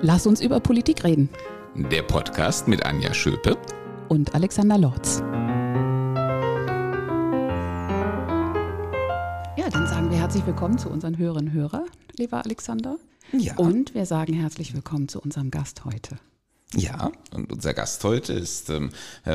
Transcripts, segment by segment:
Lass uns über Politik reden. Der Podcast mit Anja Schöpe und Alexander Lorz. Ja, dann sagen wir herzlich willkommen zu unseren Hörerinnen und Hörern, lieber Alexander. Ja. Und wir sagen herzlich willkommen zu unserem Gast heute. Ja, und unser Gast heute ist ähm,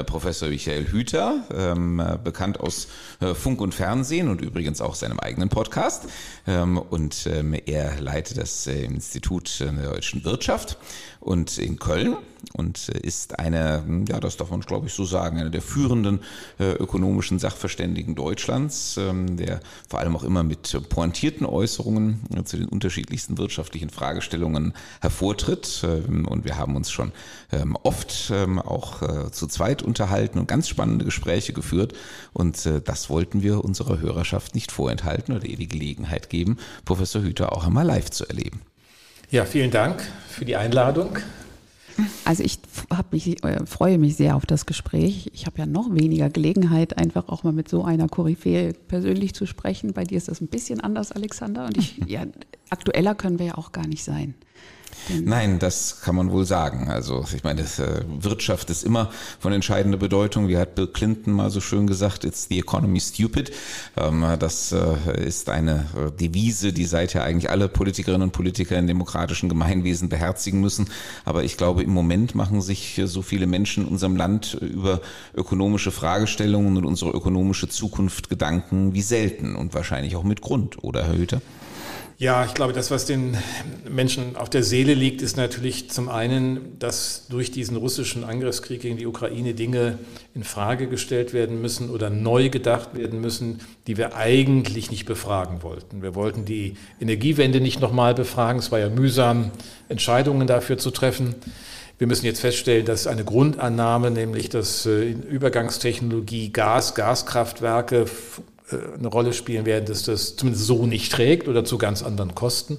Professor Michael Hüter, ähm, bekannt aus äh, Funk und Fernsehen und übrigens auch seinem eigenen Podcast. Ähm, und ähm, er leitet das äh, Institut der deutschen Wirtschaft und in Köln und äh, ist einer, ja, das darf man glaube ich so sagen, einer der führenden äh, ökonomischen Sachverständigen Deutschlands, ähm, der vor allem auch immer mit pointierten Äußerungen äh, zu den unterschiedlichsten wirtschaftlichen Fragestellungen hervortritt. Ähm, und wir haben uns schon ähm, oft auch zu zweit unterhalten und ganz spannende Gespräche geführt. Und das wollten wir unserer Hörerschaft nicht vorenthalten oder ihr die Gelegenheit geben, Professor Hüter auch einmal live zu erleben. Ja, vielen Dank für die Einladung. Also ich mich, äh, freue mich sehr auf das Gespräch. Ich habe ja noch weniger Gelegenheit, einfach auch mal mit so einer Koryphäe persönlich zu sprechen. Bei dir ist das ein bisschen anders, Alexander. Und ich, ja, aktueller können wir ja auch gar nicht sein. Nein, das kann man wohl sagen. Also ich meine, das, äh, Wirtschaft ist immer von entscheidender Bedeutung. Wie hat Bill Clinton mal so schön gesagt, it's the economy stupid. Ähm, das äh, ist eine äh, Devise, die seither eigentlich alle Politikerinnen und Politiker in demokratischen Gemeinwesen beherzigen müssen. Aber ich glaube, im Moment machen sich so viele Menschen in unserem Land über ökonomische Fragestellungen und unsere ökonomische Zukunft Gedanken wie selten und wahrscheinlich auch mit Grund, oder Herr Hüter? Ja, ich glaube, das, was den Menschen auf der Seele liegt, ist natürlich zum einen, dass durch diesen russischen Angriffskrieg gegen die Ukraine Dinge in Frage gestellt werden müssen oder neu gedacht werden müssen, die wir eigentlich nicht befragen wollten. Wir wollten die Energiewende nicht nochmal befragen. Es war ja mühsam, Entscheidungen dafür zu treffen. Wir müssen jetzt feststellen, dass eine Grundannahme, nämlich dass äh, Übergangstechnologie Gas, Gaskraftwerke eine Rolle spielen werden, dass das zumindest so nicht trägt oder zu ganz anderen Kosten.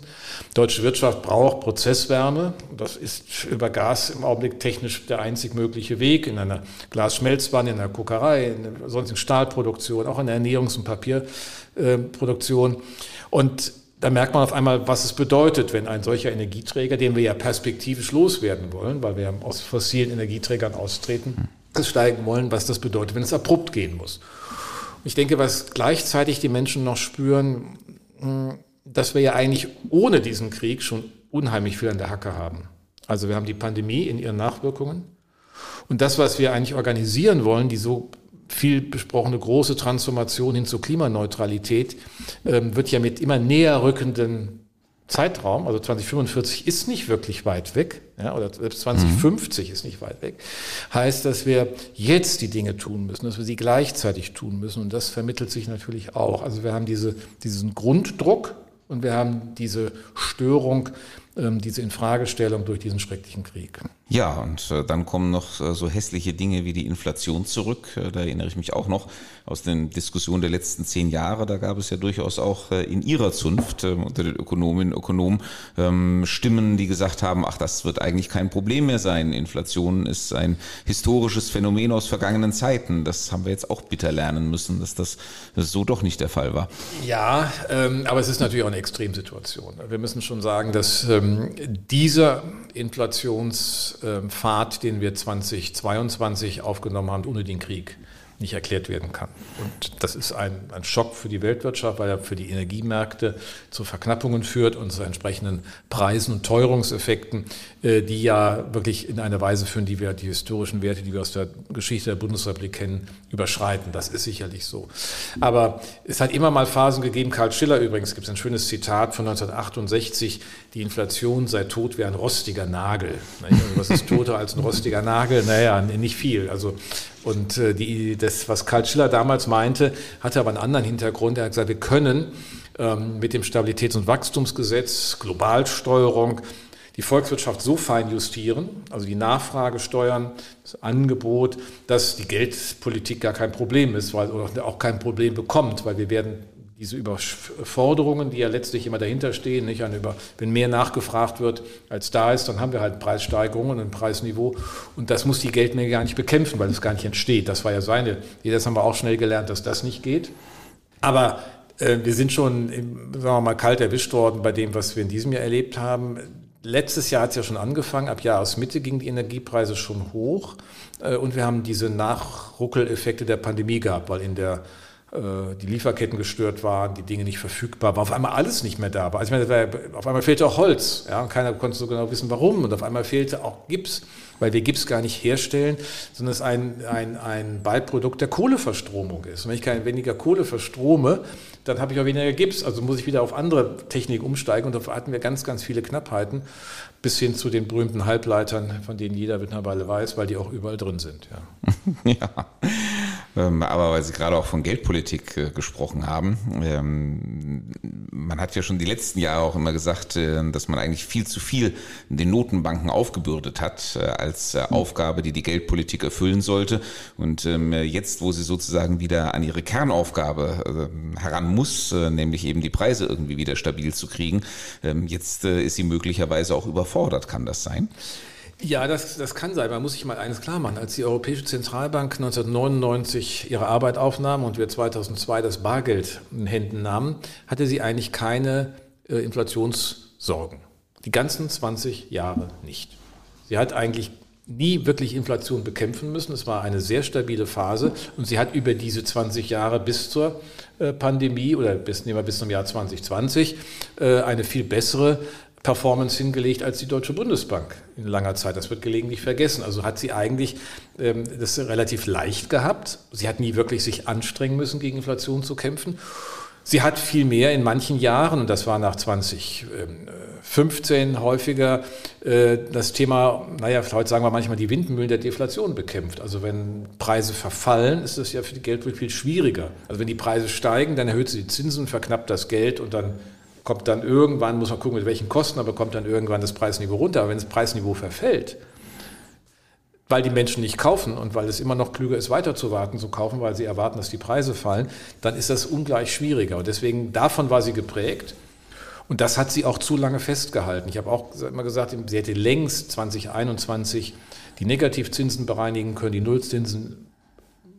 Deutsche Wirtschaft braucht Prozesswärme. Das ist über Gas im Augenblick technisch der einzig mögliche Weg in einer Glasschmelzwanne, in einer Kokerei, in der sonstigen Stahlproduktion, auch in der Ernährungs- und Papierproduktion. Und da merkt man auf einmal, was es bedeutet, wenn ein solcher Energieträger, den wir ja perspektivisch loswerden wollen, weil wir aus fossilen Energieträgern austreten, steigen wollen, was das bedeutet, wenn es abrupt gehen muss. Ich denke, was gleichzeitig die Menschen noch spüren, hm, dass wir ja eigentlich ohne diesen Krieg schon unheimlich viel an der Hacke haben. Also wir haben die Pandemie in ihren Nachwirkungen. Und das, was wir eigentlich organisieren wollen, die so viel besprochene große Transformation hin zur Klimaneutralität, ähm, wird ja mit immer näher rückenden Zeitraum, also 2045 ist nicht wirklich weit weg, ja, oder selbst 2050 mhm. ist nicht weit weg, heißt, dass wir jetzt die Dinge tun müssen, dass wir sie gleichzeitig tun müssen. Und das vermittelt sich natürlich auch. Also wir haben diese, diesen Grunddruck und wir haben diese Störung, ähm, diese Infragestellung durch diesen schrecklichen Krieg. Ja, und äh, dann kommen noch äh, so hässliche Dinge wie die Inflation zurück. Äh, da erinnere ich mich auch noch aus den Diskussionen der letzten zehn Jahre. Da gab es ja durchaus auch äh, in Ihrer Zunft äh, unter den Ökonominnen und Ökonomen ähm, Stimmen, die gesagt haben, ach, das wird eigentlich kein Problem mehr sein. Inflation ist ein historisches Phänomen aus vergangenen Zeiten. Das haben wir jetzt auch bitter lernen müssen, dass das so doch nicht der Fall war. Ja, ähm, aber es ist natürlich auch eine Extremsituation. Wir müssen schon sagen, dass ähm, dieser Inflationspfad, den wir 2022 aufgenommen haben, ohne den Krieg, nicht erklärt werden kann. Und das ist ein, ein Schock für die Weltwirtschaft, weil er für die Energiemärkte zu Verknappungen führt und zu entsprechenden Preisen und Teuerungseffekten, äh, die ja wirklich in eine Weise führen, die wir die historischen Werte, die wir aus der Geschichte der Bundesrepublik kennen, überschreiten. Das ist sicherlich so. Aber es hat immer mal Phasen gegeben, Karl Schiller übrigens, gibt es ein schönes Zitat von 1968, die Inflation sei tot wie ein rostiger Nagel. Was ist toter als ein rostiger Nagel? Naja, nicht viel. Also und äh, die, das, was Karl Schiller damals meinte, hatte aber einen anderen Hintergrund. Er hat gesagt, wir können ähm, mit dem Stabilitäts- und Wachstumsgesetz, Globalsteuerung, die Volkswirtschaft so fein justieren, also die Nachfrage steuern, das Angebot, dass die Geldpolitik gar kein Problem ist, weil oder auch kein Problem bekommt, weil wir werden diese Überforderungen, die ja letztlich immer dahinter stehen, nicht an über, wenn mehr nachgefragt wird, als da ist, dann haben wir halt Preissteigerungen und ein Preisniveau und das muss die Geldmenge gar nicht bekämpfen, weil es gar nicht entsteht. Das war ja seine, das haben wir auch schnell gelernt, dass das nicht geht. Aber äh, wir sind schon, sagen wir mal, kalt erwischt worden bei dem, was wir in diesem Jahr erlebt haben. letztes Jahr hat es ja schon angefangen, ab Jahresmitte gingen die Energiepreise schon hoch äh, und wir haben diese Nachruckeleffekte der Pandemie gehabt, weil in der die Lieferketten gestört waren, die Dinge nicht verfügbar waren, auf einmal alles nicht mehr da war. Also ich meine, auf einmal fehlte auch Holz, ja, und keiner konnte so genau wissen, warum. Und auf einmal fehlte auch Gips, weil wir Gips gar nicht herstellen, sondern es ein, ein, ein Beiprodukt der Kohleverstromung ist. Und wenn ich keine, weniger Kohle verstrome, dann habe ich auch weniger Gips, also muss ich wieder auf andere Technik umsteigen und da hatten wir ganz, ganz viele Knappheiten, bis hin zu den berühmten Halbleitern, von denen jeder mittlerweile weiß, weil die auch überall drin sind. Ja. ja. Ähm, aber weil Sie gerade auch von Geldpolitik äh, gesprochen haben, ähm, man hat ja schon die letzten Jahre auch immer gesagt, äh, dass man eigentlich viel zu viel den Notenbanken aufgebürdet hat äh, als Aufgabe, die die Geldpolitik erfüllen sollte. Und ähm, jetzt, wo sie sozusagen wieder an ihre Kernaufgabe heran muss, nämlich eben die Preise irgendwie wieder stabil zu kriegen, jetzt ist sie möglicherweise auch überfordert. Kann das sein? Ja, das, das kann sein. Man muss sich mal eines klar machen. Als die Europäische Zentralbank 1999 ihre Arbeit aufnahm und wir 2002 das Bargeld in Händen nahmen, hatte sie eigentlich keine äh, Inflationssorgen. Die ganzen 20 Jahre nicht. Sie hat eigentlich nie wirklich Inflation bekämpfen müssen. Es war eine sehr stabile Phase und sie hat über diese 20 Jahre bis zur äh, Pandemie oder bis, nehmen wir bis zum Jahr 2020 äh, eine viel bessere Performance hingelegt als die Deutsche Bundesbank in langer Zeit. Das wird gelegentlich vergessen. Also hat sie eigentlich ähm, das relativ leicht gehabt. Sie hat nie wirklich sich anstrengen müssen, gegen Inflation zu kämpfen. Sie hat viel mehr in manchen Jahren, und das war nach 2015 häufiger, äh, das Thema, naja, heute sagen wir manchmal die Windmühlen der Deflation bekämpft. Also wenn Preise verfallen, ist das ja für die Geldpolitik viel schwieriger. Also wenn die Preise steigen, dann erhöht sie die Zinsen, verknappt das Geld und dann kommt dann irgendwann, muss man gucken, mit welchen Kosten, aber kommt dann irgendwann das Preisniveau runter. Aber wenn das Preisniveau verfällt, weil die Menschen nicht kaufen und weil es immer noch klüger ist, weiter zu warten, zu kaufen, weil sie erwarten, dass die Preise fallen, dann ist das ungleich schwieriger. Und deswegen, davon war sie geprägt. Und das hat sie auch zu lange festgehalten. Ich habe auch immer gesagt, sie hätte längst 2021 die Negativzinsen bereinigen können, die Nullzinsen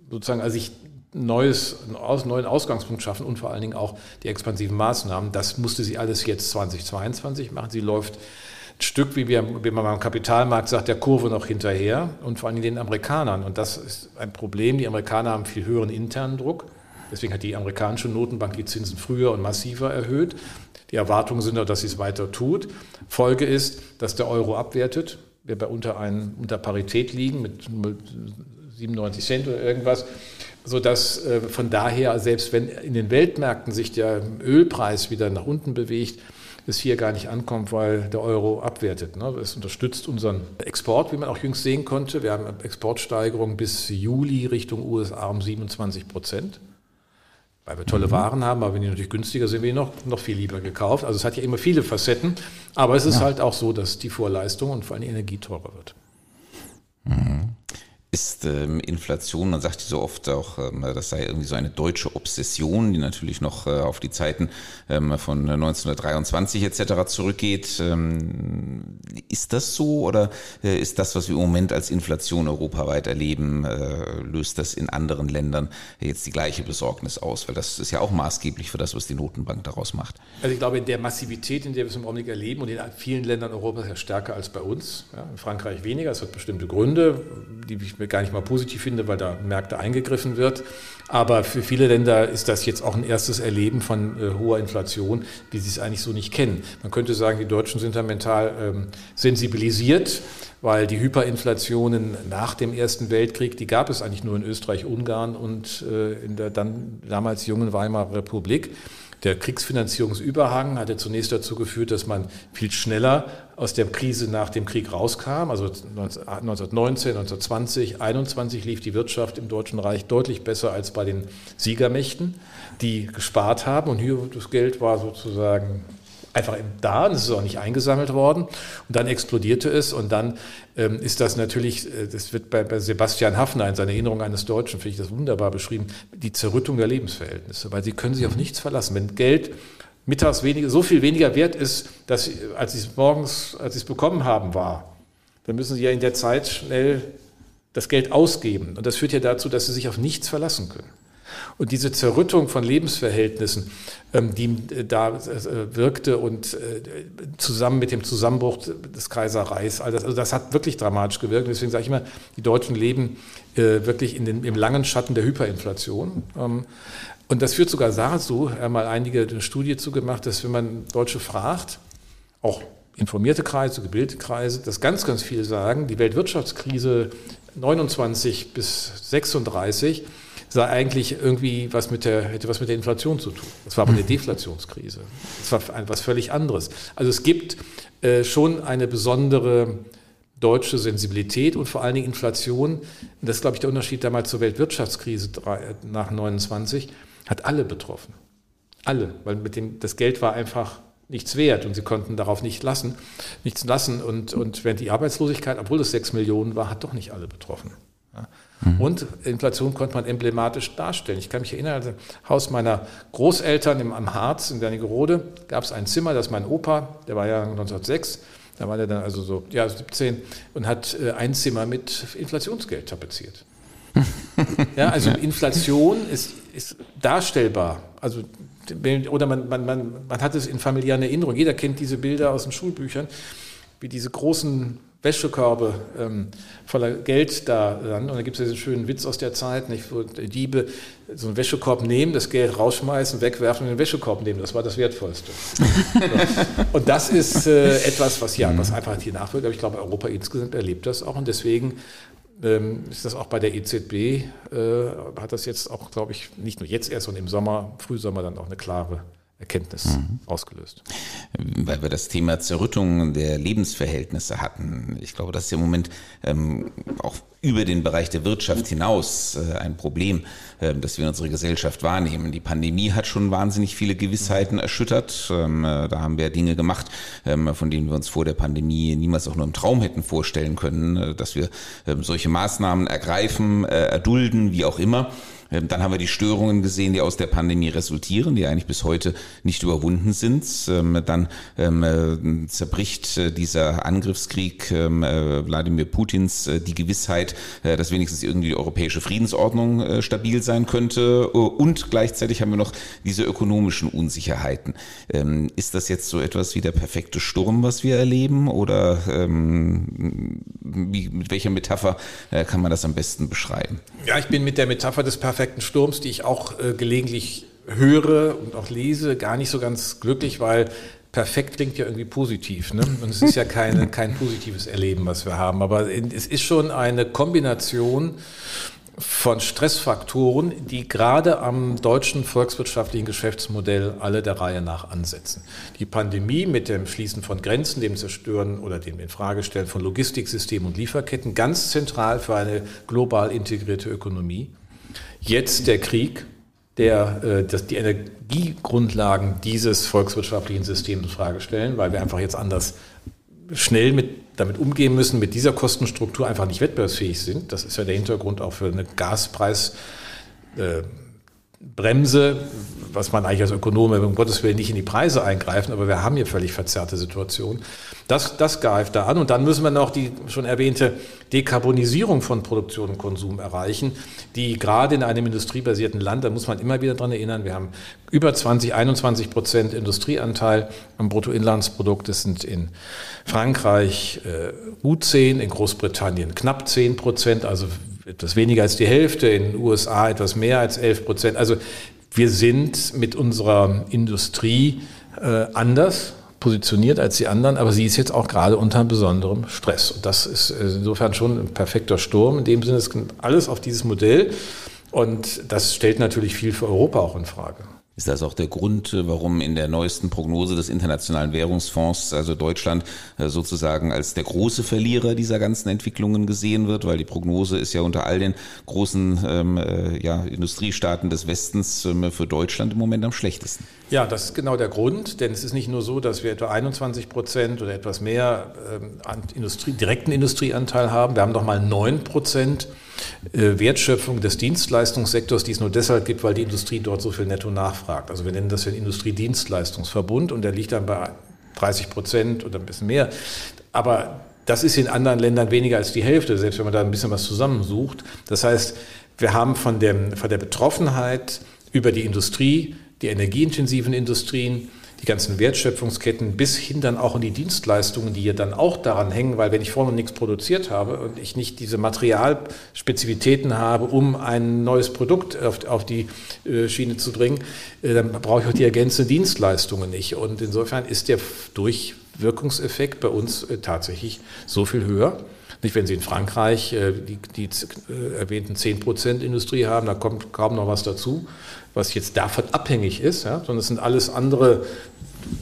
sozusagen, also ich neues, einen neuen Ausgangspunkt schaffen und vor allen Dingen auch die expansiven Maßnahmen. Das musste sie alles jetzt 2022 machen. Sie läuft ein Stück, wie, wir, wie man beim Kapitalmarkt sagt, der Kurve noch hinterher und vor allen Dingen den Amerikanern. Und das ist ein Problem. Die Amerikaner haben viel höheren internen Druck. Deswegen hat die amerikanische Notenbank die Zinsen früher und massiver erhöht. Die Erwartungen sind auch, dass sie es weiter tut. Folge ist, dass der Euro abwertet. Wir bei unter, ein, unter Parität liegen mit 97 Cent oder irgendwas sodass äh, von daher, selbst wenn in den Weltmärkten sich der Ölpreis wieder nach unten bewegt, es hier gar nicht ankommt, weil der Euro abwertet. Ne? Es unterstützt unseren Export, wie man auch jüngst sehen konnte. Wir haben Exportsteigerung bis Juli Richtung USA um 27 Prozent. Weil wir tolle mhm. Waren haben, aber wenn die natürlich günstiger sind, wir noch, noch viel lieber gekauft. Also es hat ja immer viele Facetten, aber es ist ja. halt auch so, dass die Vorleistung und vor allem die Energie teurer wird. Mhm ist ähm, Inflation, man sagt so oft auch, ähm, das sei irgendwie so eine deutsche Obsession, die natürlich noch äh, auf die Zeiten ähm, von 1923 etc. zurückgeht. Ähm, ist das so oder äh, ist das, was wir im Moment als Inflation europaweit erleben, äh, löst das in anderen Ländern jetzt die gleiche Besorgnis aus? Weil das ist ja auch maßgeblich für das, was die Notenbank daraus macht. Also ich glaube, in der Massivität, in der wir es im Augenblick erleben und in vielen Ländern Europas ja stärker als bei uns, ja, in Frankreich weniger, es hat bestimmte Gründe, die ich gar nicht mal positiv finde, weil da Märkte eingegriffen wird. Aber für viele Länder ist das jetzt auch ein erstes Erleben von äh, hoher Inflation, wie sie es eigentlich so nicht kennen. Man könnte sagen, die Deutschen sind da mental ähm, sensibilisiert, weil die Hyperinflationen nach dem Ersten Weltkrieg, die gab es eigentlich nur in Österreich, Ungarn und äh, in der dann damals jungen Weimarer Republik. Der Kriegsfinanzierungsüberhang hatte zunächst dazu geführt, dass man viel schneller aus der Krise nach dem Krieg rauskam. Also 1919, 1920, 1921 lief die Wirtschaft im Deutschen Reich deutlich besser als bei den Siegermächten, die gespart haben. Und hier das Geld war sozusagen einfach da und es ist auch nicht eingesammelt worden. Und dann explodierte es und dann ähm, ist das natürlich, äh, das wird bei, bei Sebastian Hafner in seiner Erinnerung eines Deutschen, finde ich das wunderbar beschrieben, die Zerrüttung der Lebensverhältnisse, weil sie können sich auf nichts verlassen. Wenn Geld mittags weniger, so viel weniger wert ist, dass sie, als sie es morgens, als sie es bekommen haben, war, dann müssen sie ja in der Zeit schnell das Geld ausgeben. Und das führt ja dazu, dass sie sich auf nichts verlassen können. Und diese Zerrüttung von Lebensverhältnissen, ähm, die äh, da äh, wirkte und äh, zusammen mit dem Zusammenbruch des Kaiserreichs, also das hat wirklich dramatisch gewirkt. Deswegen sage ich immer, die Deutschen leben wirklich in den, im langen Schatten der Hyperinflation. Ähm, und das führt sogar dazu, er mal einige eine Studie zugemacht, dass wenn man Deutsche fragt, auch informierte Kreise, gebildete Kreise, dass ganz, ganz viele sagen, die Weltwirtschaftskrise 29 bis 36 sei eigentlich irgendwie was mit der, hätte was mit der Inflation zu tun. Das war aber eine mhm. Deflationskrise. Das war etwas völlig anderes. Also es gibt äh, schon eine besondere deutsche Sensibilität und vor allen Dingen Inflation. Das ist, glaube ich, der Unterschied damals zur Weltwirtschaftskrise nach 29, hat alle betroffen. Alle, weil mit dem, das Geld war einfach nichts wert und sie konnten darauf nicht lassen, nichts lassen. Und, und während die Arbeitslosigkeit, obwohl es sechs Millionen war, hat doch nicht alle betroffen. Mhm. Und Inflation konnte man emblematisch darstellen. Ich kann mich erinnern, im Haus meiner Großeltern im, am Harz in Wernigerode gab es ein Zimmer, das mein Opa, der war ja 1906, da war er dann also so ja, 17 und hat äh, ein Zimmer mit Inflationsgeld tapeziert. ja, also Inflation ist, ist darstellbar. Also oder man, man, man, man hat es in familiären Erinnerungen. Jeder kennt diese Bilder aus den Schulbüchern, wie diese großen Wäschekörbe ähm, voller Geld da dann. Und da gibt es diesen schönen Witz aus der Zeit, nicht, wo Diebe so einen Wäschekorb nehmen, das Geld rausschmeißen, wegwerfen und den Wäschekorb nehmen. Das war das Wertvollste. und das ist äh, etwas, was ja, was einfach hier nachwirkt. Aber ich glaube, Europa insgesamt erlebt das auch. Und deswegen ähm, ist das auch bei der EZB, äh, hat das jetzt auch, glaube ich, nicht nur jetzt erst, sondern im Sommer, Frühsommer dann auch eine klare Erkenntnis mhm. ausgelöst. Weil wir das Thema Zerrüttung der Lebensverhältnisse hatten. Ich glaube, das ist im Moment ähm, auch über den Bereich der Wirtschaft hinaus äh, ein Problem, äh, das wir in unserer Gesellschaft wahrnehmen. Die Pandemie hat schon wahnsinnig viele Gewissheiten erschüttert. Ähm, äh, da haben wir Dinge gemacht, ähm, von denen wir uns vor der Pandemie niemals auch nur im Traum hätten vorstellen können, äh, dass wir ähm, solche Maßnahmen ergreifen, erdulden, wie auch immer. Dann haben wir die Störungen gesehen, die aus der Pandemie resultieren, die eigentlich bis heute nicht überwunden sind. Dann zerbricht dieser Angriffskrieg Wladimir Putins die Gewissheit, dass wenigstens irgendwie die europäische Friedensordnung stabil sein könnte. Und gleichzeitig haben wir noch diese ökonomischen Unsicherheiten. Ist das jetzt so etwas wie der perfekte Sturm, was wir erleben? Oder wie, mit welcher Metapher kann man das am besten beschreiben? Ja, ich bin mit der Metapher des perfekten Sturms, die ich auch äh, gelegentlich höre und auch lese, gar nicht so ganz glücklich, weil perfekt klingt ja irgendwie positiv. Ne? Und es ist ja keine, kein positives Erleben, was wir haben. Aber es ist schon eine Kombination von Stressfaktoren, die gerade am deutschen volkswirtschaftlichen Geschäftsmodell alle der Reihe nach ansetzen. Die Pandemie mit dem Schließen von Grenzen, dem Zerstören oder dem Infragestellen von Logistiksystemen und Lieferketten, ganz zentral für eine global integrierte Ökonomie. Jetzt der Krieg, der äh, das, die Energiegrundlagen dieses volkswirtschaftlichen Systems in Frage stellen, weil wir einfach jetzt anders schnell mit, damit umgehen müssen, mit dieser Kostenstruktur einfach nicht wettbewerbsfähig sind. Das ist ja der Hintergrund auch für eine Gaspreis. Äh, Bremse, was man eigentlich als Ökonome um Gottes Willen nicht in die Preise eingreifen, aber wir haben hier völlig verzerrte Situationen. Das, das greift da an und dann müssen wir noch die schon erwähnte Dekarbonisierung von Produktion und Konsum erreichen, die gerade in einem industriebasierten Land, da muss man immer wieder dran erinnern, wir haben über 20, 21 Prozent Industrieanteil am Bruttoinlandsprodukt. Das sind in Frankreich äh, gut 10, in Großbritannien knapp 10 Prozent, also etwas weniger als die Hälfte, in den USA etwas mehr als 11 Prozent. Also wir sind mit unserer Industrie äh, anders positioniert als die anderen, aber sie ist jetzt auch gerade unter besonderem Stress. Und das ist insofern schon ein perfekter Sturm. In dem Sinne ist alles auf dieses Modell. Und das stellt natürlich viel für Europa auch in Frage. Ist das auch der Grund, äh, warum in der neuesten Prognose des Internationalen Währungsfonds, also Deutschland, äh, sozusagen als der große Verlierer dieser ganzen Entwicklungen gesehen wird? Weil die Prognose ist ja unter all den großen ähm, äh, ja, Industriestaaten des Westens ähm, für Deutschland im Moment am schlechtesten. Ja, das ist genau der Grund, denn es ist nicht nur so, dass wir etwa 21 Prozent oder etwas mehr ähm, an Industrie, direkten Industrieanteil haben. Wir haben noch mal 9 Prozent Wertschöpfung des Dienstleistungssektors, die es nur deshalb gibt, weil die Industrie dort so viel netto nachfragt. Also wir nennen das den Industriedienstleistungsverbund und der liegt dann bei 30 Prozent oder ein bisschen mehr. Aber das ist in anderen Ländern weniger als die Hälfte, selbst wenn man da ein bisschen was zusammensucht. Das heißt, wir haben von, dem, von der Betroffenheit über die Industrie, die energieintensiven Industrien, die ganzen Wertschöpfungsketten bis hin dann auch in die Dienstleistungen, die ja dann auch daran hängen, weil wenn ich noch nichts produziert habe und ich nicht diese Materialspezifitäten habe, um ein neues Produkt auf, auf die äh, Schiene zu bringen, äh, dann brauche ich auch die ergänzenden Dienstleistungen nicht. Und insofern ist der Durchwirkungseffekt bei uns äh, tatsächlich so viel höher. Nicht, wenn Sie in Frankreich die, die erwähnten 10% Industrie haben, da kommt kaum noch was dazu was jetzt davon abhängig ist, ja, sondern es sind alles andere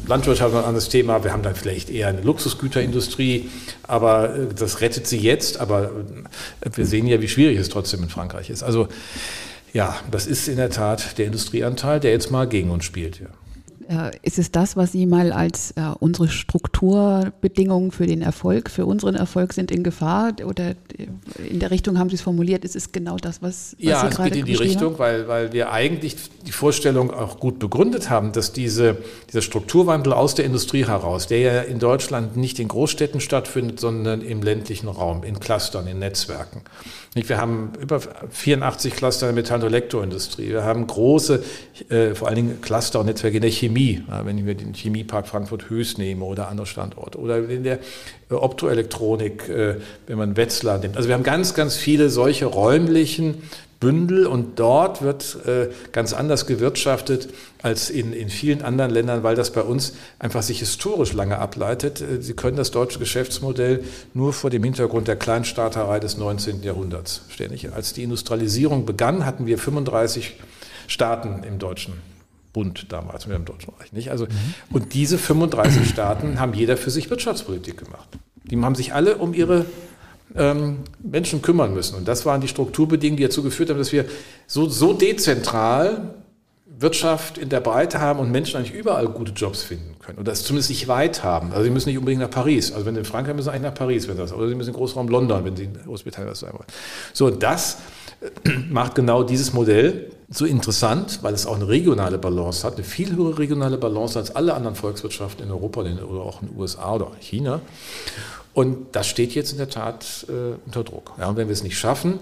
Landwirtschaft ein anderes Thema. Wir haben dann vielleicht eher eine Luxusgüterindustrie, aber äh, das rettet sie jetzt. Aber äh, wir sehen ja, wie schwierig es trotzdem in Frankreich ist. Also ja, das ist in der Tat der Industrieanteil, der jetzt mal gegen uns spielt. Ja. Äh, ist es das, was Sie mal als äh, unsere Strukturbedingungen für den Erfolg, für unseren Erfolg sind in Gefahr? Oder äh, in der Richtung haben Sie es formuliert, ist es genau das, was, was ja, Sie gerade Ja, es geht in die Richtung, weil, weil wir eigentlich die Vorstellung auch gut begründet haben, dass diese, dieser Strukturwandel aus der Industrie heraus, der ja in Deutschland nicht in Großstädten stattfindet, sondern im ländlichen Raum, in Clustern, in Netzwerken. Wir haben über 84 Cluster in der Metall- und Elektroindustrie. Wir haben große, vor allen Dingen Cluster und Netzwerke in der Chemie, ja, wenn ich mir den Chemiepark Frankfurt-Höchst nehme oder andere Standorte. Oder in der äh, Optoelektronik, äh, wenn man Wetzlar nimmt. Also wir haben ganz, ganz viele solche räumlichen Bündel und dort wird äh, ganz anders gewirtschaftet als in, in vielen anderen Ländern, weil das bei uns einfach sich historisch lange ableitet. Sie können das deutsche Geschäftsmodell nur vor dem Hintergrund der Kleinstaaterei des 19. Jahrhunderts stellen. Als die Industrialisierung begann, hatten wir 35 Staaten im deutschen Bund damals, im Deutschen Reich. Nicht? Also. Und diese 35 Staaten haben jeder für sich Wirtschaftspolitik gemacht. Die haben sich alle um ihre ähm, Menschen kümmern müssen. Und das waren die Strukturbedingungen, die dazu geführt haben, dass wir so, so dezentral Wirtschaft in der Breite haben und Menschen eigentlich überall gute Jobs finden können. Oder es zumindest nicht weit haben. Also sie müssen nicht unbedingt nach Paris. Also wenn sie in Frankreich müssen sie eigentlich nach Paris, wenn das. Oder sie müssen in Großraum London, wenn sie in Großbritannien was sein wollen. So, das äh, macht genau dieses Modell so interessant, weil es auch eine regionale Balance hat, eine viel höhere regionale Balance als alle anderen Volkswirtschaften in Europa oder auch in den USA oder China. Und das steht jetzt in der Tat äh, unter Druck. Ja, und wenn wir es nicht schaffen,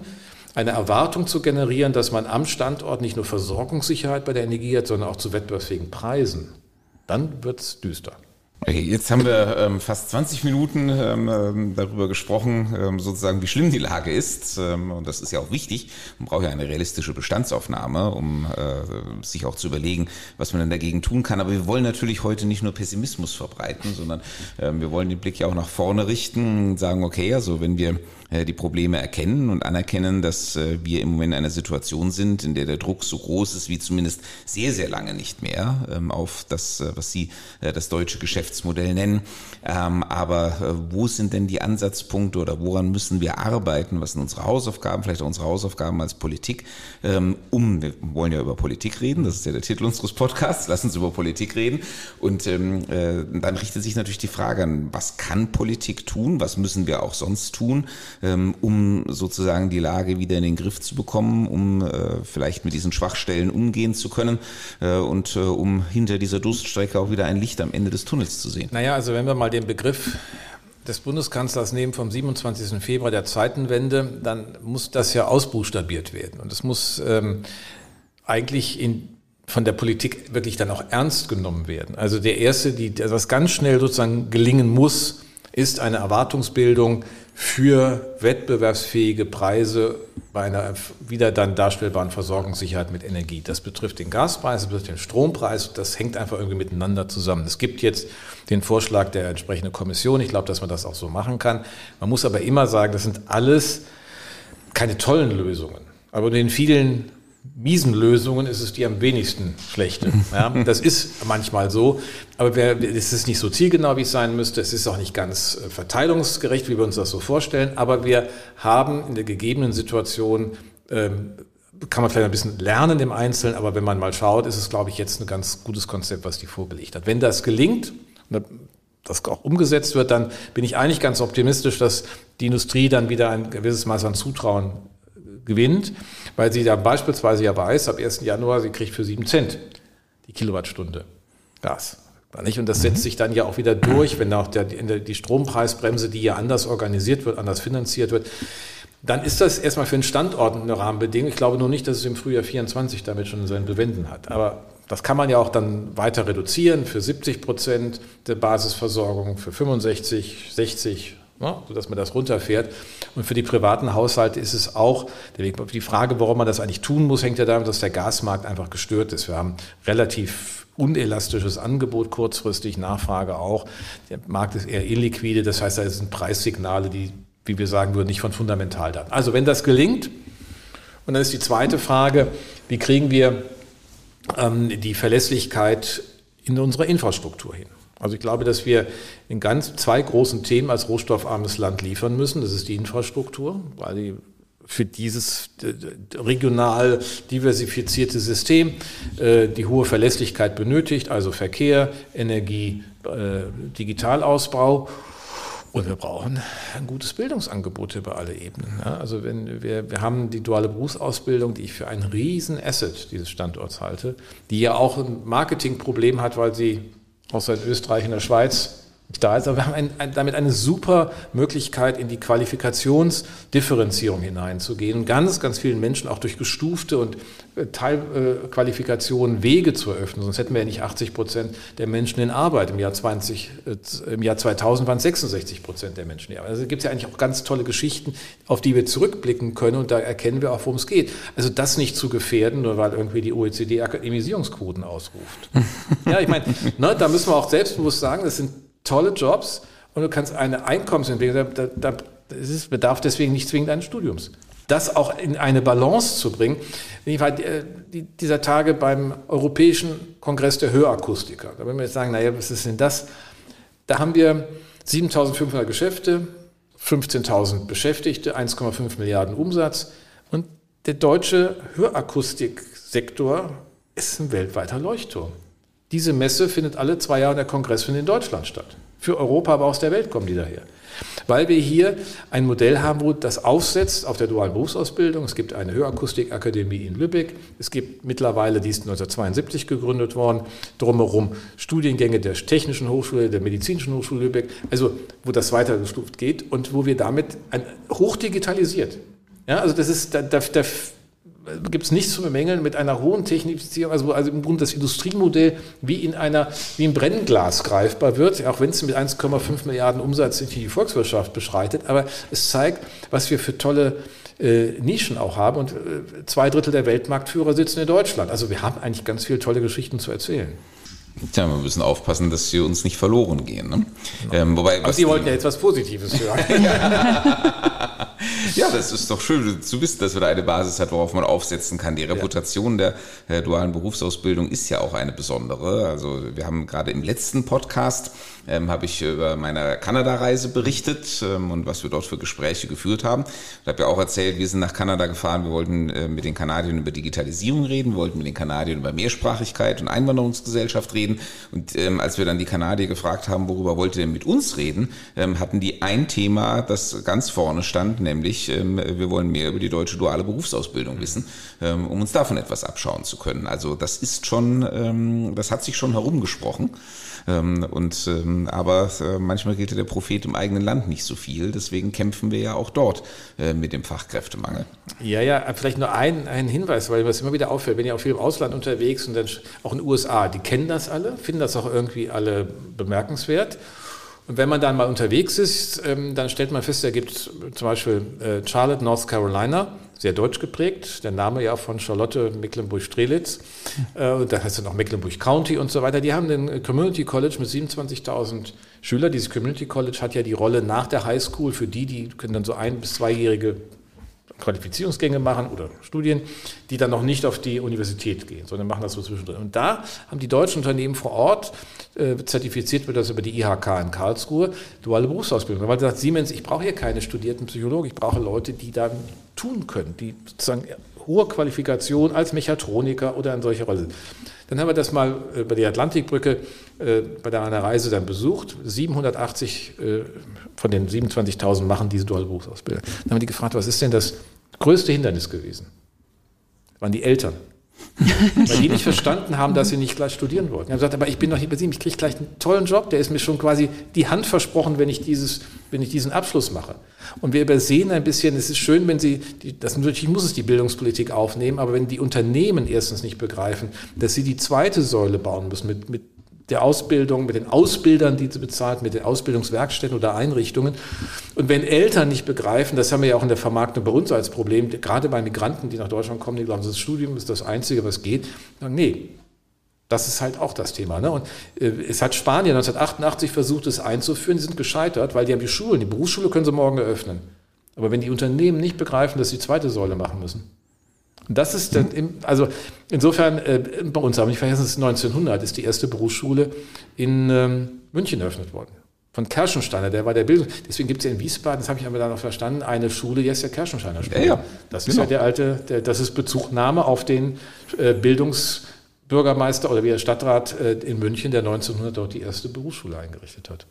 eine Erwartung zu generieren, dass man am Standort nicht nur Versorgungssicherheit bei der Energie hat, sondern auch zu wettbewerbsfähigen Preisen, dann wird es düster. Okay, jetzt haben wir ähm, fast 20 Minuten ähm, ähm, darüber gesprochen, ähm, sozusagen, wie schlimm die Lage ist. Ähm, und das ist ja auch wichtig. Man braucht ja eine realistische Bestandsaufnahme, um äh, sich auch zu überlegen, was man denn dagegen tun kann. Aber wir wollen natürlich heute nicht nur Pessimismus verbreiten, sondern ähm, wir wollen den Blick ja auch nach vorne richten und sagen, okay, also wenn wir die Probleme erkennen und anerkennen, dass äh, wir im Moment in einer Situation sind, in der der Druck so groß ist wie zumindest sehr, sehr lange nicht mehr ähm, auf das, äh, was Sie das deutsche Geschäftsmodell nennen. Ähm, aber wo sind denn die Ansatzpunkte oder woran müssen wir arbeiten? Was sind unsere Hausaufgaben, vielleicht auch unsere Hausaufgaben als Politik, ähm, um, wir wollen ja über Politik reden, das ist ja der Titel unseres Podcasts, lass uns über Politik reden. Und dann richtet sich natürlich die Frage an, was kann Politik tun? Was müssen wir auch sonst tun? Ähm, um sozusagen die Lage wieder in den Griff zu bekommen, um äh, vielleicht mit diesen Schwachstellen umgehen zu können äh, und äh, um hinter dieser Durststrecke auch wieder ein Licht am Ende des Tunnels zu sehen. Naja, also wenn wir mal den Begriff des Bundeskanzlers nehmen vom 27. Februar der Zeitenwende, dann muss das ja ausbuchstabiert werden. Und es muss ähm, eigentlich in, von der Politik wirklich dann auch ernst genommen werden. Also der erste, die, was ganz schnell sozusagen gelingen muss, ist eine Erwartungsbildung für wettbewerbsfähige Preise bei einer wieder dann darstellbaren Versorgungssicherheit mit Energie. Das betrifft den Gaspreis, das betrifft den Strompreis, das hängt einfach irgendwie miteinander zusammen. Es gibt jetzt den Vorschlag der entsprechenden Kommission, ich glaube, dass man das auch so machen kann. Man muss aber immer sagen, das sind alles keine tollen Lösungen. Aber in den vielen miesen Lösungen ist es die am wenigsten schlechte. Ja, das ist manchmal so, aber es ist nicht so zielgenau, wie es sein müsste. Es ist auch nicht ganz äh, verteilungsgerecht, wie wir uns das so vorstellen. Aber wir haben in der gegebenen Situation ähm, kann man vielleicht ein bisschen lernen im Einzelnen, aber wenn man mal schaut, ist es, glaube ich, jetzt ein ganz gutes Konzept, was die vorgelegt hat. Wenn das gelingt, das auch umgesetzt wird, dann bin ich eigentlich ganz optimistisch, dass die Industrie dann wieder ein gewisses Maß an Zutrauen gewinnt, weil sie da beispielsweise ja weiß, ab 1. Januar, sie kriegt für 7 Cent die Kilowattstunde Gas. Und das setzt sich dann ja auch wieder durch, wenn auch der, die Strompreisbremse, die ja anders organisiert wird, anders finanziert wird, dann ist das erstmal für den Standort eine Rahmenbedingung. Ich glaube nur nicht, dass es im Frühjahr 24 damit schon seinen Bewenden hat. Aber das kann man ja auch dann weiter reduzieren für 70 Prozent der Basisversorgung, für 65, 60, ne, sodass man das runterfährt. Und für die privaten Haushalte ist es auch. Die Frage, warum man das eigentlich tun muss, hängt ja damit, dass der Gasmarkt einfach gestört ist. Wir haben relativ unelastisches Angebot kurzfristig, Nachfrage auch. Der Markt ist eher illiquide, das heißt, da sind Preissignale, die, wie wir sagen würden, nicht von Fundamentaldaten. Also wenn das gelingt, und dann ist die zweite Frage, wie kriegen wir ähm, die Verlässlichkeit in unserer Infrastruktur hin? Also ich glaube, dass wir in ganz zwei großen Themen als rohstoffarmes Land liefern müssen. Das ist die Infrastruktur, weil die für dieses regional diversifizierte System äh, die hohe Verlässlichkeit benötigt, also Verkehr, Energie, äh, Digitalausbau. Und wir brauchen ein gutes Bildungsangebot über alle Ebenen. Also wenn wir, wir haben die duale Berufsausbildung, die ich für ein Riesen-Asset dieses Standorts halte, die ja auch ein Marketingproblem hat, weil sie außer in Österreich und der Schweiz da ist. Aber wir haben ein, ein, damit eine super Möglichkeit, in die Qualifikationsdifferenzierung hineinzugehen und ganz, ganz vielen Menschen auch durch gestufte und äh, Teilqualifikationen Wege zu eröffnen. Sonst hätten wir ja nicht 80 Prozent der Menschen in Arbeit. Im Jahr, 20, äh, im Jahr 2000 waren es 66 Prozent der Menschen in Arbeit. Also gibt es ja eigentlich auch ganz tolle Geschichten, auf die wir zurückblicken können und da erkennen wir auch, worum es geht. Also das nicht zu gefährden, nur weil irgendwie die OECD Akademisierungsquoten ausruft. ja, ich meine, ne, da müssen wir auch selbstbewusst sagen, das sind tolle Jobs und du kannst eine Einkommensentwicklung, da, da, es bedarf deswegen nicht zwingend eines Studiums. Das auch in eine Balance zu bringen. Ich war äh, dieser Tage beim Europäischen Kongress der Hörakustiker. Da würden wir jetzt sagen, naja, was ist denn das? Da haben wir 7500 Geschäfte, 15.000 Beschäftigte, 1,5 Milliarden Umsatz. Und der deutsche Hörakustiksektor ist ein weltweiter Leuchtturm. Diese Messe findet alle zwei Jahre, der Kongress in Deutschland statt. Für Europa, aber aus der Welt kommen die daher. Weil wir hier ein Modell haben, wo das aufsetzt auf der dualen Berufsausbildung. Es gibt eine Hörakustikakademie in Lübeck. Es gibt mittlerweile, die ist 1972 gegründet worden, drumherum Studiengänge der Technischen Hochschule, der Medizinischen Hochschule Lübeck, also wo das weiter gestuft geht und wo wir damit ein, hochdigitalisiert. Ja, also das ist, da, da, da gibt es nichts zu bemängeln mit einer hohen Technifizierung, also, also im Grunde das Industriemodell wie in einer, wie im Brennglas greifbar wird, auch wenn es mit 1,5 Milliarden Umsatz in die Volkswirtschaft beschreitet, aber es zeigt, was wir für tolle äh, Nischen auch haben und äh, zwei Drittel der Weltmarktführer sitzen in Deutschland. Also wir haben eigentlich ganz viele tolle Geschichten zu erzählen. Tja, wir müssen aufpassen, dass sie uns nicht verloren gehen. Ne? Genau. Ähm, wobei, Aber Sie wollten ja etwas Positives hören. ja, das ist doch schön zu wissen, dass wir da eine Basis hat, worauf man aufsetzen kann. Die Reputation ja. der äh, dualen Berufsausbildung ist ja auch eine besondere. Also wir haben gerade im letzten Podcast ähm, habe ich über meine Kanada-Reise berichtet ähm, und was wir dort für Gespräche geführt haben. Ich habe ja auch erzählt, wir sind nach Kanada gefahren, wir wollten äh, mit den Kanadiern über Digitalisierung reden, wollten mit den Kanadiern über Mehrsprachigkeit und Einwanderungsgesellschaft reden. Und ähm, als wir dann die Kanadier gefragt haben, worüber wollt ihr denn mit uns reden, ähm, hatten die ein Thema, das ganz vorne stand, nämlich ähm, wir wollen mehr über die deutsche duale Berufsausbildung wissen, ähm, um uns davon etwas abschauen zu können. Also das ist schon, ähm, das hat sich schon herumgesprochen. Ähm, und, ähm, aber äh, manchmal gilt der Prophet im eigenen Land nicht so viel. Deswegen kämpfen wir ja auch dort äh, mit dem Fachkräftemangel. Ja, ja, vielleicht nur ein, ein Hinweis, weil was immer wieder auffällt, wenn ihr auch viel im Ausland unterwegs und dann auch in den USA, die kennen das alle, finden das auch irgendwie alle bemerkenswert. Und wenn man dann mal unterwegs ist, ähm, dann stellt man fest, da gibt zum Beispiel äh, Charlotte, North Carolina, sehr deutsch geprägt, der Name ja von Charlotte Mecklenburg-Strelitz, äh, da heißt es noch Mecklenburg County und so weiter. Die haben den Community College mit 27.000 Schülern. Dieses Community College hat ja die Rolle nach der High School für die, die können dann so ein- bis zweijährige Qualifizierungsgänge machen oder Studien, die dann noch nicht auf die Universität gehen, sondern machen das so zwischendrin. Und da haben die deutschen Unternehmen vor Ort, äh, zertifiziert wird das über die IHK in Karlsruhe, duale Berufsausbildung. Weil sagt Siemens, ich brauche hier keine studierten Psychologen, ich brauche Leute, die dann tun können, die sozusagen hohe Qualifikation als Mechatroniker oder in solcher Rolle sind. Dann haben wir das mal äh, bei der Atlantikbrücke äh, bei einer Reise dann besucht. 780 äh, von den 27.000 machen diese duale. Dann haben wir die gefragt, was ist denn das größte Hindernis gewesen? Das waren die Eltern. Weil die nicht verstanden haben, dass sie nicht gleich studieren wollten. Die haben gesagt, aber ich bin doch hier bei Sieben, ich kriege gleich einen tollen Job, der ist mir schon quasi die Hand versprochen, wenn ich, dieses, wenn ich diesen Abschluss mache. Und wir übersehen ein bisschen, es ist schön, wenn sie, die, das natürlich muss es die Bildungspolitik aufnehmen, aber wenn die Unternehmen erstens nicht begreifen, dass sie die zweite Säule bauen müssen mit, mit der Ausbildung, mit den Ausbildern, die sie bezahlt, mit den Ausbildungswerkstätten oder Einrichtungen. Und wenn Eltern nicht begreifen, das haben wir ja auch in der Vermarktung bei uns als Problem, gerade bei Migranten, die nach Deutschland kommen, die glauben, das Studium ist das Einzige, was geht, sagen, nee, das ist halt auch das Thema. Ne? Und äh, es hat Spanien 1988 versucht, es einzuführen, die sind gescheitert, weil die haben die Schulen, die Berufsschule können sie morgen eröffnen. Aber wenn die Unternehmen nicht begreifen, dass sie die zweite Säule machen müssen, das ist dann, im, also insofern, äh, bei uns, aber nicht vergessen, es ist 1900, ist die erste Berufsschule in ähm, München eröffnet worden. Von Kerschensteiner, der war der Bildung. Deswegen gibt es ja in Wiesbaden, das habe ich aber dann auch verstanden, eine Schule, die ist ja Kerschensteiner Schule. Ja, ja. Das ist genau. ja der alte, der, das ist Bezugnahme auf den äh, Bildungsbürgermeister oder wie der Stadtrat äh, in München, der 1900 dort die erste Berufsschule eingerichtet hat.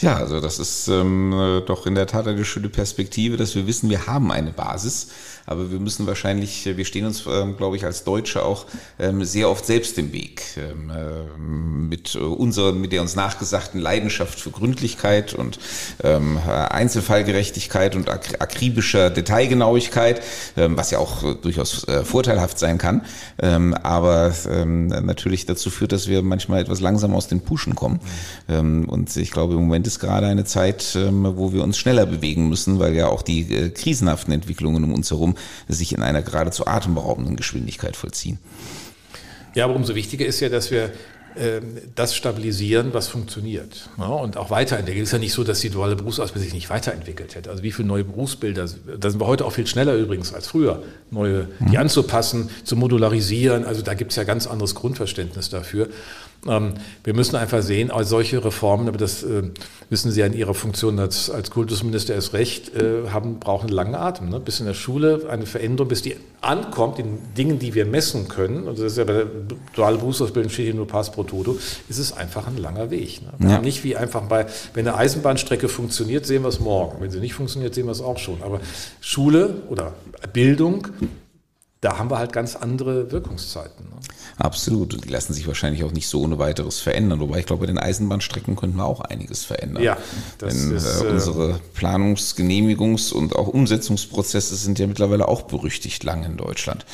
Ja, also das ist ähm, äh, doch in der Tat eine schöne Perspektive, dass wir wissen, wir haben eine Basis, aber wir müssen wahrscheinlich, wir stehen uns, ähm, glaube ich, als Deutsche auch ähm, sehr oft selbst im Weg ähm, äh, mit unserer, mit der uns nachgesagten Leidenschaft für Gründlichkeit und ähm, Einzelfallgerechtigkeit und akribischer Detailgenauigkeit, ähm, was ja auch durchaus äh, vorteilhaft sein kann, ähm, aber ähm, natürlich dazu führt, dass wir manchmal etwas langsam aus den Puschen kommen. Mhm. und ich glaube, im Moment ist gerade eine Zeit, ähm, wo wir uns schneller bewegen müssen, weil ja auch die äh, krisenhaften Entwicklungen um uns herum sich in einer geradezu atemberaubenden Geschwindigkeit vollziehen. Ja, aber umso wichtiger ist ja, dass wir ähm, das stabilisieren, was funktioniert ja, und auch weiterentwickeln. Es ist ja nicht so, dass die duale Berufsausbildung sich nicht weiterentwickelt hätte. Also wie viele neue Berufsbilder, da sind wir heute auch viel schneller übrigens als früher, neue, die mhm. anzupassen, zu modularisieren. Also da gibt es ja ganz anderes Grundverständnis dafür. Ähm, wir müssen einfach sehen, als solche Reformen, aber das äh, wissen Sie ja in Ihrer Funktion als, als Kultusminister erst recht, äh, haben, brauchen einen langen Atem. Ne? Bis in der Schule eine Veränderung, bis die ankommt in Dingen, die wir messen können, und das ist ja bei der dualen Berufsausbildung steht hier nur Pass pro Toto, ist es einfach ein langer Weg. Ne? Ja. Nicht wie einfach bei, wenn eine Eisenbahnstrecke funktioniert, sehen wir es morgen. Wenn sie nicht funktioniert, sehen wir es auch schon. Aber Schule oder Bildung da haben wir halt ganz andere Wirkungszeiten. Ne? Absolut. Und die lassen sich wahrscheinlich auch nicht so ohne weiteres verändern. Wobei ich glaube, bei den Eisenbahnstrecken könnten wir auch einiges verändern. Ja, das Denn ist, äh, unsere Planungs-, Genehmigungs- und auch Umsetzungsprozesse sind ja mittlerweile auch berüchtigt lang in Deutschland.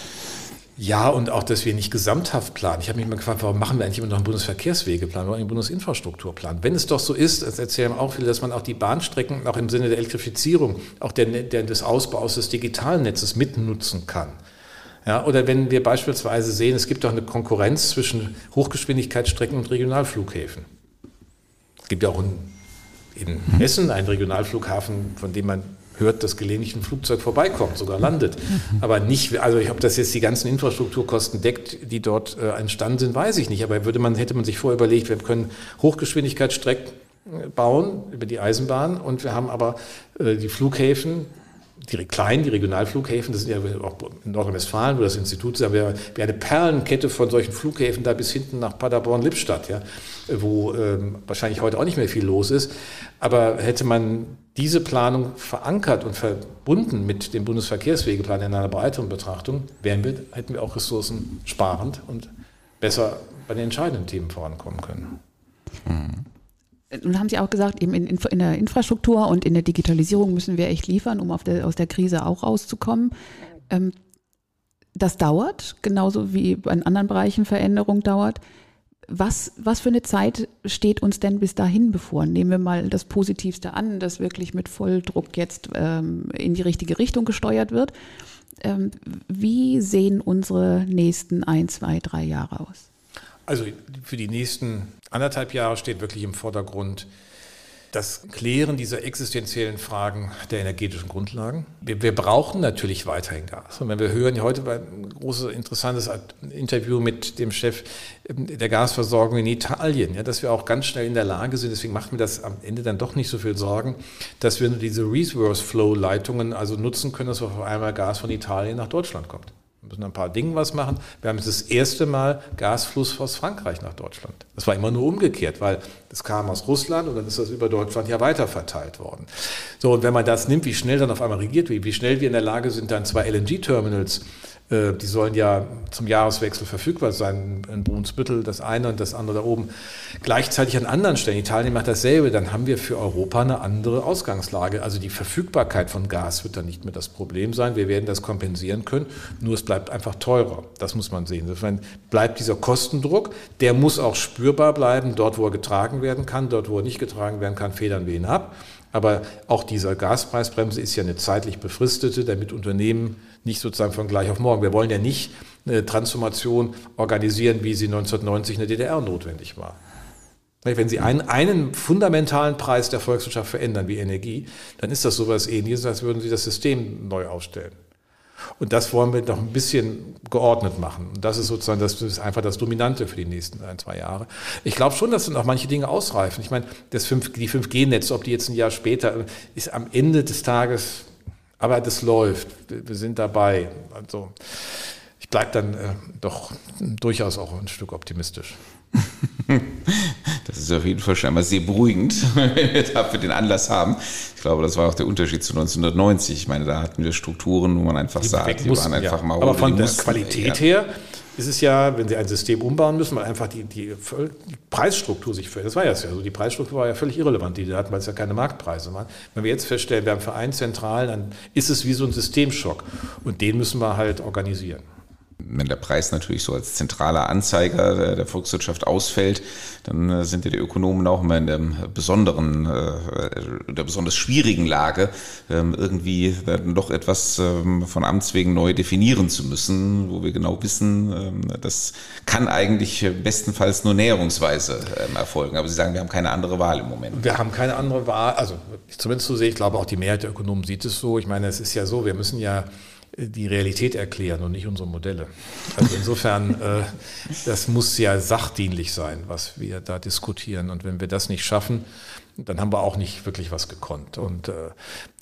Ja, und auch, dass wir nicht gesamthaft planen. Ich habe mich mal gefragt, warum machen wir eigentlich immer noch einen Bundesverkehrswegeplan, oder einen Bundesinfrastrukturplan? Wenn es doch so ist, das erzählen auch viele, dass man auch die Bahnstrecken auch im Sinne der Elektrifizierung, auch der, der, des Ausbaus des digitalen Netzes mitnutzen kann. Ja, oder wenn wir beispielsweise sehen, es gibt doch eine Konkurrenz zwischen Hochgeschwindigkeitsstrecken und Regionalflughäfen. Es gibt ja auch in, in mhm. Hessen einen Regionalflughafen, von dem man hört, dass gelegentlich ein Flugzeug vorbeikommt, sogar landet. Mhm. Aber nicht, also ob das jetzt die ganzen Infrastrukturkosten deckt, die dort äh, entstanden sind, weiß ich nicht. Aber würde man, hätte man sich vorher überlegt, wir können Hochgeschwindigkeitsstrecken äh, bauen über die Eisenbahn und wir haben aber äh, die Flughäfen, die kleinen, die Regionalflughäfen, das sind ja auch in Nordrhein-Westfalen, wo das Institut ist, haben wir eine Perlenkette von solchen Flughäfen da bis hinten nach Paderborn-Lippstadt, ja, wo ähm, wahrscheinlich heute auch nicht mehr viel los ist. Aber hätte man diese Planung verankert und verbunden mit dem Bundesverkehrswegeplan in einer breiteren Betrachtung, wären wir, hätten wir auch Ressourcen sparend und besser bei den entscheidenden Themen vorankommen können. Mhm. Nun haben Sie auch gesagt, eben in, in, der Infrastruktur und in der Digitalisierung müssen wir echt liefern, um der, aus der Krise auch rauszukommen. Ähm, das dauert, genauso wie in anderen Bereichen Veränderung dauert. Was, was für eine Zeit steht uns denn bis dahin bevor? Nehmen wir mal das Positivste an, dass wirklich mit Volldruck jetzt ähm, in die richtige Richtung gesteuert wird. Ähm, wie sehen unsere nächsten ein, zwei, drei Jahre aus? Also für die nächsten anderthalb Jahre steht wirklich im Vordergrund das Klären dieser existenziellen Fragen der energetischen Grundlagen. Wir, wir, brauchen natürlich weiterhin Gas. Und wenn wir hören, heute war ein großes, interessantes Interview mit dem Chef ähm, der Gasversorgung in Italien, ja, dass wir auch ganz schnell in der Lage sind, deswegen macht mir das am Ende dann doch nicht so viel Sorgen, dass wir diese Reverse-Flow-Leitungen also nutzen können, dass auf einmal Gas von Italien nach Deutschland kommt. Müssen ein paar Dinge was machen. Wir haben jetzt das erste Mal Gasfluss aus Frankreich nach Deutschland. Das war immer nur umgekehrt, weil das kam aus Russland und dann ist das über Deutschland ja weiter worden. So, und wenn man das nimmt, wie schnell dann auf einmal regiert wird, wie schnell wir in der Lage sind, dann zwei LNG-Terminals Äh, die sollen ja zum Jahreswechsel verfügbar sein in Brunsbüttel, das eine und das andere da oben. Gleichzeitig an anderen Stellen, Italien macht dasselbe, dann haben wir für Europa eine andere Ausgangslage. Also die Verfügbarkeit von Gas wird dann nicht mehr das Problem sein. Wir werden das kompensieren können, nur es bleibt einfach teurer. Das muss man sehen. Insofern bleibt dieser Kostendruck, der muss auch spürbar bleiben, dort wo er getragen werden kann, dort wo er nicht getragen werden kann, federn wir ihn ab. Aber auch diese Gaspreisbremse ist ja eine zeitlich befristete, damit Unternehmen nicht sozusagen von gleich auf morgen. Wir wollen ja nicht eine Transformation organisieren, wie sie 1990 in der DDR notwendig war. Wenn Sie einen, einen fundamentalen Preis der Volkswirtschaft verändern, wie Energie, dann ist das sowas ähnliches, als würden Sie das System neu aufstellen. Und das wollen wir noch ein bisschen geordnet machen. Und das ist sozusagen das ist einfach das Dominante für die nächsten ein, zwei Jahre. Ich glaube schon, dass dann auch manche Dinge ausreifen. Ich meine, das 5, die 5G-Netze, ob die jetzt ein Jahr später, ist am Ende des Tages, aber das läuft. Wir sind dabei. Also ich bleibe dann äh, doch durchaus auch ein Stück optimistisch. Das ist auf jeden Fall schon einmal sehr beruhigend, wenn wir dafür den Anlass haben. Ich glaube, das war auch der Unterschied zu 1990. Ich meine, da hatten wir Strukturen, wo man einfach die sagt, die mussten, waren einfach ja. mal Aber von der Qualität ja. her ist es ja, wenn Sie ein System umbauen müssen, weil einfach die, die, die Preisstruktur sich verändert. Das war ja so. Die Preisstruktur war ja völlig irrelevant, die hatten, weil es ja keine Marktpreise waren. Wenn wir jetzt feststellen, wir haben für einen Zentral, dann ist es wie so ein Systemschock. Und den müssen wir halt organisieren wenn der Preis natürlich so als zentraler Anzeiger der Volkswirtschaft ausfällt, dann äh, sind ja die Ökonomen auch immer in der besonderen, äh, der besonders schwierigen Lage, ähm, irgendwie dann doch etwas ähm, von Amts wegen neu definieren zu müssen, wo wir genau wissen, ähm, das kann eigentlich bestenfalls nur näherungsweise erfolgen. Aber Sie sagen, wir haben keine andere Wahl im Moment. Wir haben keine andere Wahl, also zumindest so sehe ich, glaube auch die Mehrheit der Ökonomen sieht es so. Ich meine, es ist ja so, wir müssen ja die Realität erklären und nicht unsere Modelle. Also insofern, äh, das muss ja sachdienlich sein, was wir da diskutieren. Und wenn wir das nicht schaffen, dann haben wir auch nicht wirklich was gekonnt. Und äh,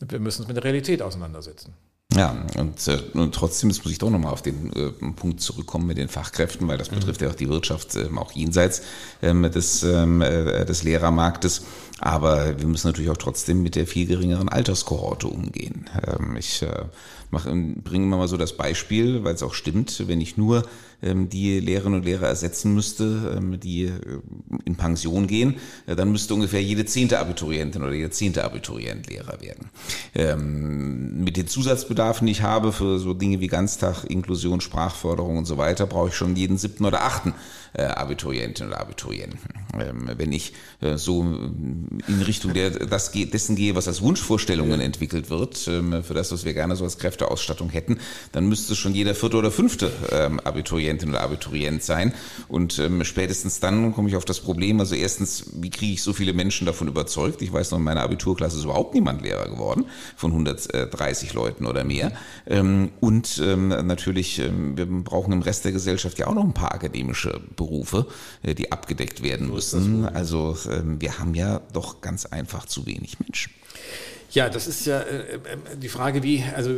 wir müssen uns mit der Realität auseinandersetzen. Ja, und, äh, und trotzdem, jetzt muss ich doch nochmal auf den äh, Punkt zurückkommen mit den Fachkräften, weil das mhm. betrifft ja auch die Wirtschaft, ähm, auch jenseits ähm, des, ähm, äh, des Lehrermarktes. Aber wir müssen natürlich auch trotzdem mit der viel geringeren Alterskohorte umgehen. Ähm, ich äh, bringe mal so das Beispiel, weil es auch stimmt, wenn ich nur die Lehrerinnen und Lehrer ersetzen müsste, ähm, die äh, in Pension gehen, äh, dann müsste ungefähr jede zehnte Abiturientin oder jeder zehnte Abiturient Lehrer werden. Ähm, mit den Zusatzbedarfen, die ich habe für so Dinge wie Ganztag, Inklusion, Sprachförderung und so weiter, brauche ich schon jeden siebten oder achten äh, Abiturientin oder Abiturienten. Wenn ich so in Richtung der, das, dessen gehe, was als Wunschvorstellungen entwickelt wird, für das, was wir gerne so als Kräfteausstattung hätten, dann müsste schon jeder vierte oder fünfte Abiturient Abiturientin oder Abiturient sein. Und ähm, spätestens dann komme ich auf das Problem, also erstens, wie kriege ich so viele Menschen davon überzeugt? Ich weiß noch, in meiner Abiturklasse ist überhaupt niemand Lehrer geworden, von 130 Leuten oder mehr. Ähm, und ähm, natürlich, ähm, wir brauchen im Rest der Gesellschaft ja auch noch ein paar akademische Berufe, äh, die abgedeckt werden müssen. Also ähm, wir haben ja doch ganz einfach zu wenig Menschen. Ja, das ist ja äh, äh, die Frage, wie, also,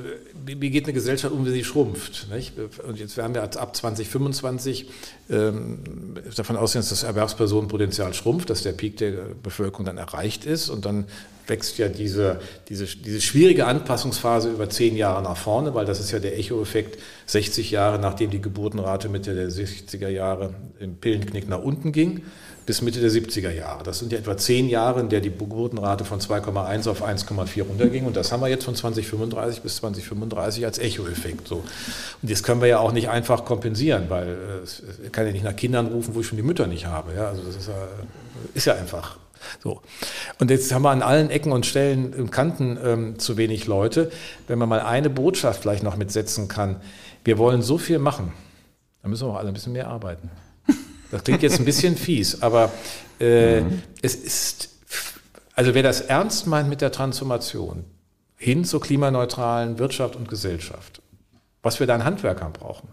wie geht eine Gesellschaft um, wenn sie schrumpft? Nicht? Und jetzt werden wir ab 2025 ähm, davon ausgehen, dass das Erwerbspersonenpotenzial schrumpft, dass der Peak der Bevölkerung dann erreicht ist und dann wächst ja diese, diese, diese schwierige Anpassungsphase über zehn Jahre nach vorne, weil das ist ja der Echo-Effekt, 60 Jahre nachdem die Geburtenrate Mitte der 60er Jahre im Pillenknick nach unten ging bis Mitte der 70er Jahre. Das sind ja etwa zehn Jahre, in der die Geburtenrate von 2,1 auf 1,4 runterging. Und das haben wir jetzt von 2035 bis 2035 als Echo-Effekt. So. Und das können wir ja auch nicht einfach kompensieren, weil äh, es kann ja nicht nach Kindern rufen, wo ich schon die Mütter nicht habe. Ja, also das ist ja, ist ja einfach so. Und jetzt haben wir an allen Ecken und Stellen und Kanten ähm, zu wenig Leute. Wenn man mal eine Botschaft vielleicht noch mitsetzen kann, wir wollen so viel machen, dann müssen wir auch alle ein bisschen mehr arbeiten. Das klingt jetzt ein bisschen fies, aber äh, mhm. es ist, also wer das ernst meint mit der Transformation hin zur klimaneutralen Wirtschaft und Gesellschaft, was wir da an Handwerkern brauchen,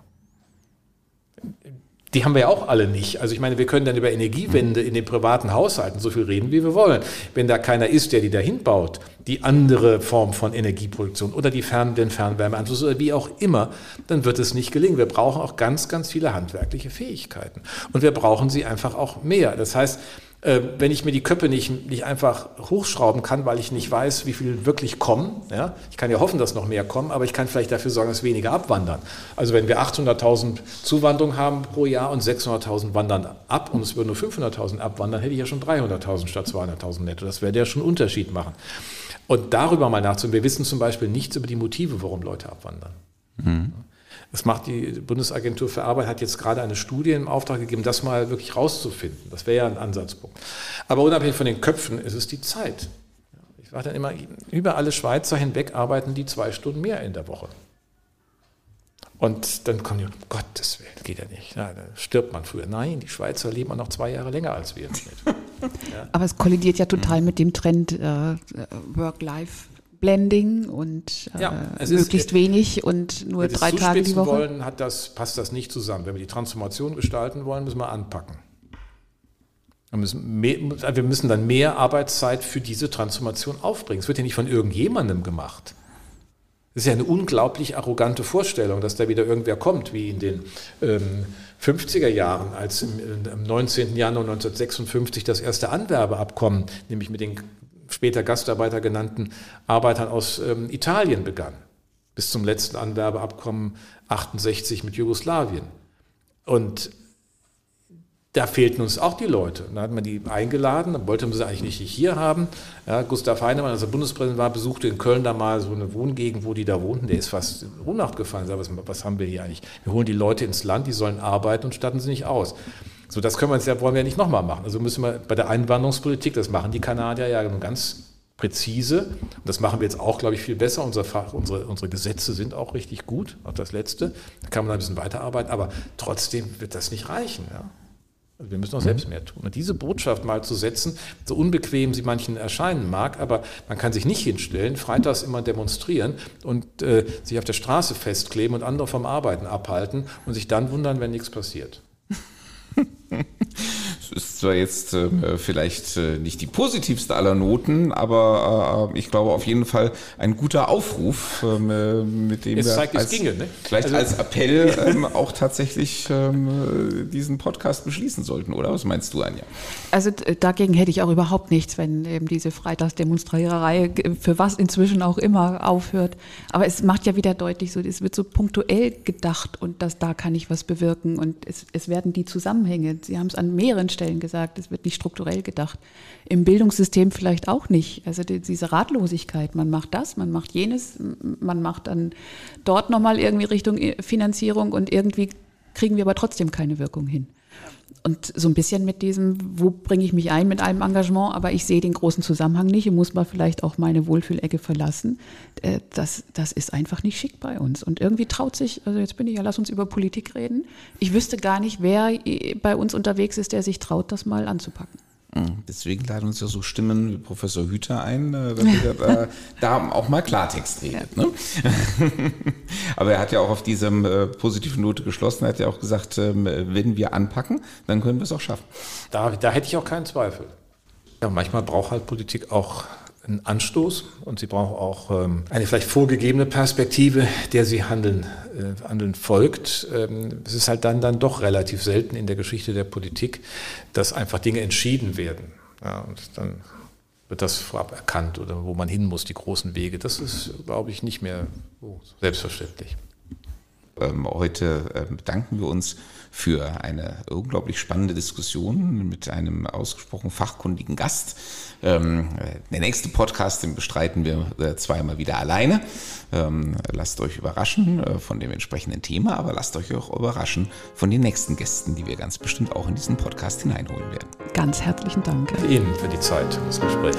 die haben wir ja auch alle nicht. Also ich meine, wir können dann über Energiewende in den privaten Haushalten so viel reden, wie wir wollen. Wenn da keiner ist, der die dahin baut, die andere Form von Energieproduktion oder die Fern den Fernwärmeanschluss oder wie auch immer, dann wird es nicht gelingen. Wir brauchen auch ganz, ganz viele handwerkliche Fähigkeiten. Und wir brauchen sie einfach auch mehr. Das heißt, äh, wenn ich mir die Köpfe nicht, nicht einfach hochschrauben kann, weil ich nicht weiß, wie viel wirklich kommen. Ja? Ich kann ja hoffen, dass noch mehr kommen, aber ich kann vielleicht dafür sorgen, dass weniger abwandern. Also wenn wir 800.000 Zuwanderung haben pro Jahr und 600.000 wandern ab und es würden nur 500.000 abwandern, hätte ich ja schon 300.000 statt 200.000 netto. Das würde ja schon einen Unterschied machen. Und darüber mal nachzudenken. Wir wissen zum Beispiel nichts über die Motive, warum Leute abwandern. Mhm. Das macht die Bundesagentur für Arbeit, hat jetzt gerade eine Studie im Auftrag gegeben, das mal wirklich rauszufinden. Das wäre ja ein Ansatzpunkt. Aber unabhängig von den Köpfen ist es die Zeit. Ich war dann immer, über alle Schweizer hinweg arbeiten die zwei Stunden mehr in der Woche. Und dann kommen die, um Gottes Willen, geht ja nicht. Ja, da stirbt man früher. Nein, die Schweizer leben auch noch zwei Jahre länger als wir. Ja. Aber es kollidiert ja total mit dem Trend äh, Work-Life Blending und äh, ja, möglichst ist, wenig und nur drei Tage die Woche. Wollen, hat das, passt das nicht zusammen. Wenn wir die Transformation gestalten wollen, müssen wir anpacken. Wir müssen, mehr, wir müssen dann mehr Arbeitszeit für diese Transformation aufbringen. Es wird ja nicht von irgendjemandem gemacht. Das ist ja eine unglaublich arrogante Vorstellung, dass da wieder irgendwer kommt, wie in den ähm, 50er Jahren, als im, im 19. Januar 1956 das erste Anwerbeabkommen, nämlich mit den später Gastarbeiter genannten Arbeitern aus ähm, Italien begann, bis zum letzten Anwerbeabkommen 68 mit Jugoslawien. Und da fehlten uns auch die Leute. Da hat man die eingeladen, dann wollte man sie eigentlich nicht hier haben. Ja, Gustav Heinemann, als er Bundespräsident war, besuchte in Köln da mal so eine Wohngegend, wo die da wohnten. Der ist fast in Ohnmacht gefallen. Sag, was, was haben wir hier eigentlich? Wir holen die Leute ins Land, die sollen arbeiten und statten sie nicht aus. So, das können wir jetzt ja, wollen wir ja nicht nochmal machen. Also müssen wir bei der Einwanderungspolitik, das machen die Kanadier ja ganz präzise. Und das machen wir jetzt auch, glaube ich, viel besser. Unser Fach, unsere, unsere Gesetze sind auch richtig gut, auch das letzte. Da kann man ein bisschen weiterarbeiten, aber trotzdem wird das nicht reichen. Ja? Also wir müssen auch selbst mehr tun. Und diese Botschaft mal zu setzen, so unbequem sie manchen erscheinen mag, aber man kann sich nicht hinstellen, freitags immer demonstrieren und äh, sich auf der Straße festkleben und andere vom Arbeiten abhalten und sich dann wundern, wenn nichts passiert. Es ist zwar jetzt äh, vielleicht äh, nicht die positivste aller Noten, aber äh, ich glaube auf jeden Fall ein guter Aufruf, ähm, äh, mit dem es wir zeigt, als, es ginge, ne? vielleicht also, als Appell ähm, auch tatsächlich ähm, diesen Podcast beschließen sollten, oder? Was meinst du, Anja? Also dagegen hätte ich auch überhaupt nichts, wenn eben diese Freitagsdemonstriererei für was inzwischen auch immer aufhört. Aber es macht ja wieder deutlich, so es wird so punktuell gedacht und dass da kann ich was bewirken und es, es werden die Zusammenhänge. Sie haben es an mehreren Stellen Stellen gesagt, es wird nicht strukturell gedacht. Im Bildungssystem vielleicht auch nicht. Also die, diese Ratlosigkeit, man macht das, man macht jenes, man macht dann dort nochmal irgendwie Richtung Finanzierung und irgendwie kriegen wir aber trotzdem keine Wirkung hin. Und so ein bisschen mit diesem, wo bringe ich mich ein mit einem Engagement, aber ich sehe den großen Zusammenhang nicht und muss mal vielleicht auch meine Wohlfühlecke verlassen. Äh, das, das ist einfach nicht schick bei uns. Und irgendwie traut sich, also jetzt bin ich ja, lass uns über Politik reden. Ich wüsste gar nicht, wer bei uns unterwegs ist, der sich traut, das mal anzupacken. Deswegen laden uns ja so Stimmen wie Professor Hüter ein, äh, damit er da, da auch mal Klartext redet. Ne? Aber er hat ja auch auf diesem äh, positiven Note geschlossen, er hat ja auch gesagt, ähm, wenn wir anpacken, dann können wir es auch schaffen. Da, da hätte ich auch keinen Zweifel. Ja, manchmal braucht halt Politik auch einen Anstoß und sie braucht auch ähm, eine vielleicht vorgegebene Perspektive, der sie handeln, äh, handeln folgt. Ähm, es ist halt dann, dann doch relativ selten in der Geschichte der Politik, dass einfach Dinge entschieden werden. Ja, und dann wird das vorab erkannt oder wo man hin muss, die großen Wege. Das ist, glaube ich, nicht mehr so selbstverständlich. Ähm, heute äh, bedanken wir uns für eine unglaublich spannende Diskussion mit einem ausgesprochen fachkundigen Gast. Ähm, der nächste Podcast, den bestreiten wir äh, zweimal wieder alleine. Ähm, lasst euch überraschen äh, von dem entsprechenden Thema, aber lasst euch auch überraschen von den nächsten Gästen, die wir ganz bestimmt auch in diesen Podcast hineinholen werden. Ganz herzlichen Dank. Ihnen für die Zeit, das Gespräch.